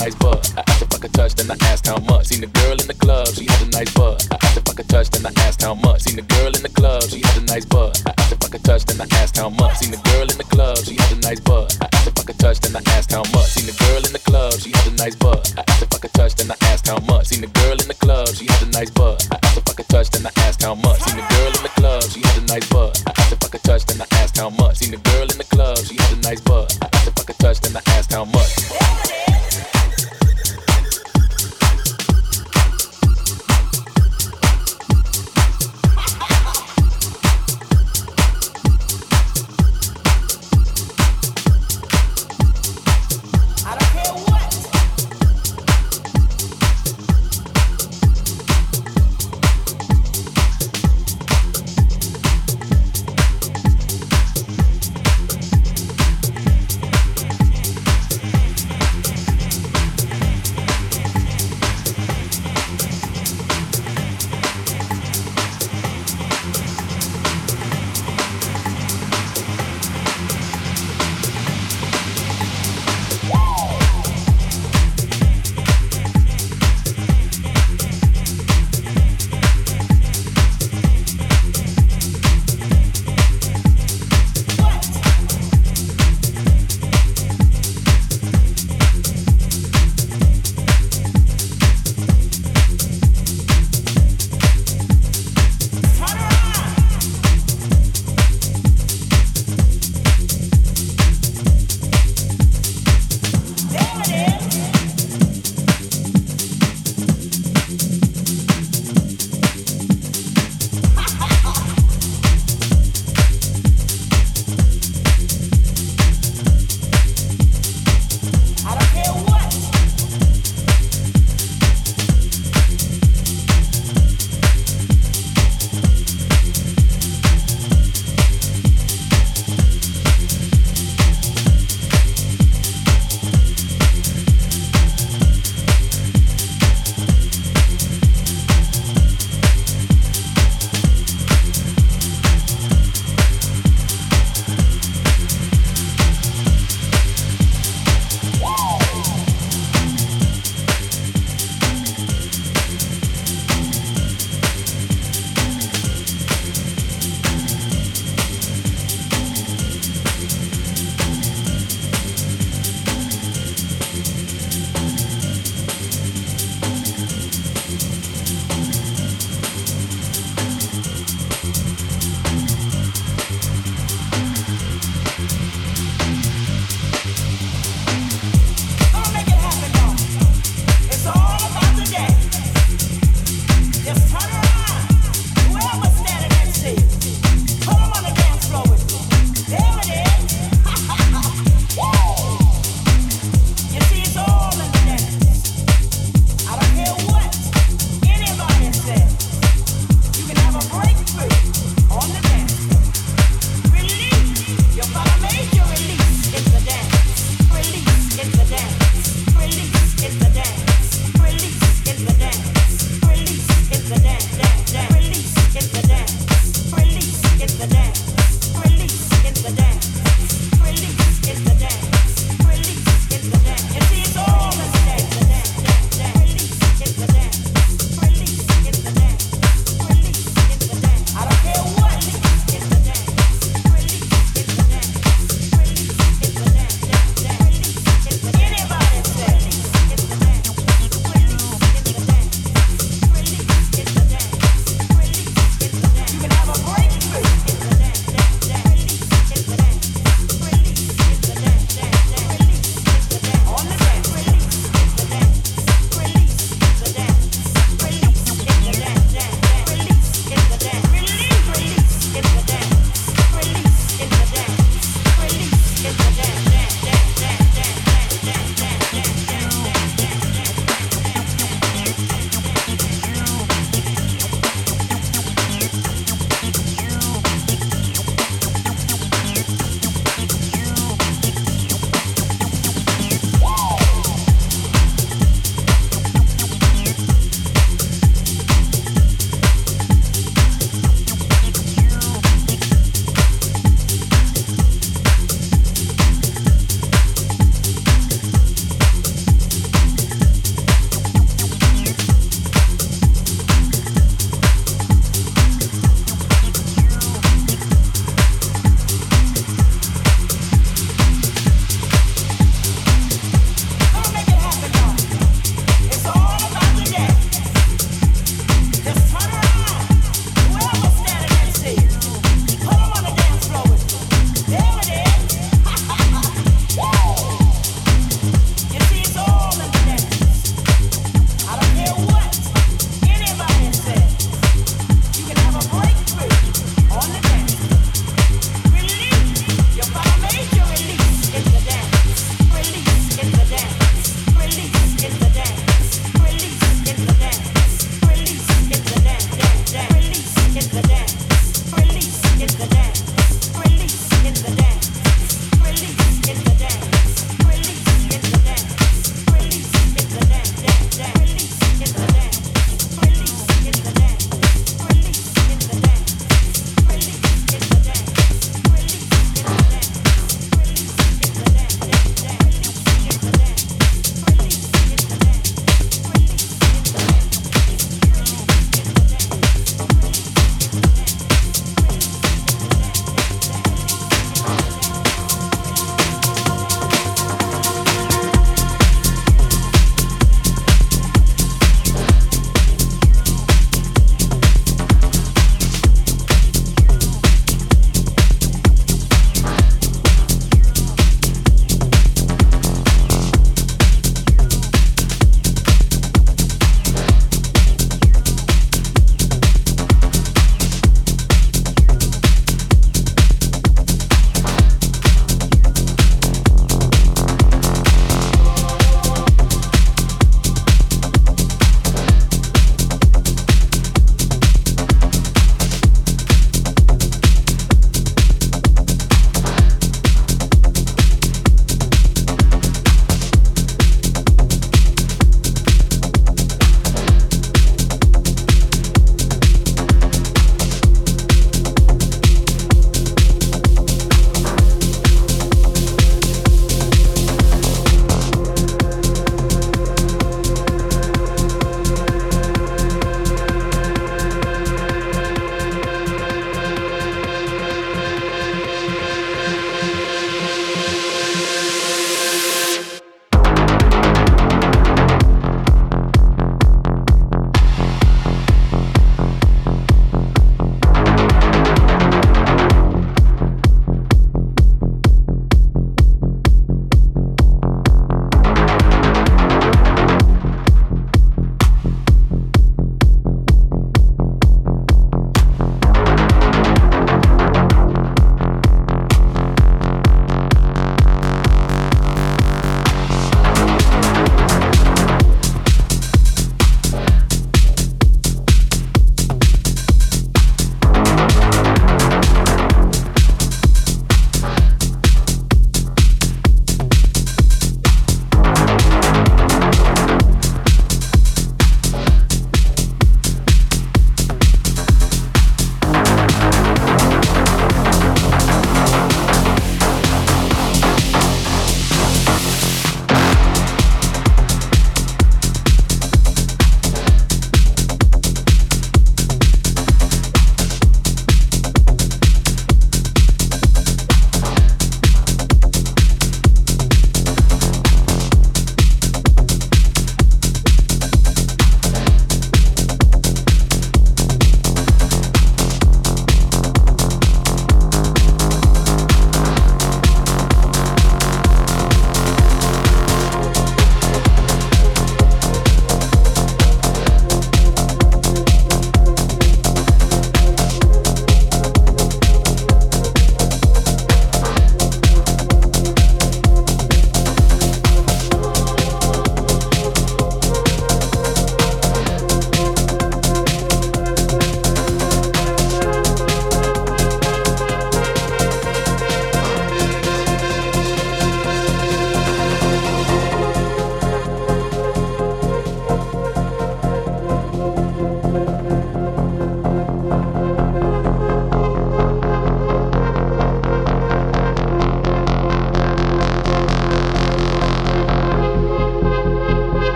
nice butt. I asked if I could touch, then I asked how much. Seen the girl in the club, she had a nice butt. I asked if I could touch, then I asked how much. Seen the girl in the club, she had a nice butt. I asked if I could touch, then I asked how much. Seen the girl in the club, she had a nice butt. I asked if I could touch, then I asked how much. Seen the girl in the club, she had a nice butt. I asked if I could touch, then I asked how much. Seen the girl in the club, she had a nice butt. I asked if I could touch, then I asked how much. Seen the girl in the club, she had a nice butt. I asked if I could touch, then I asked how much. Seen the girl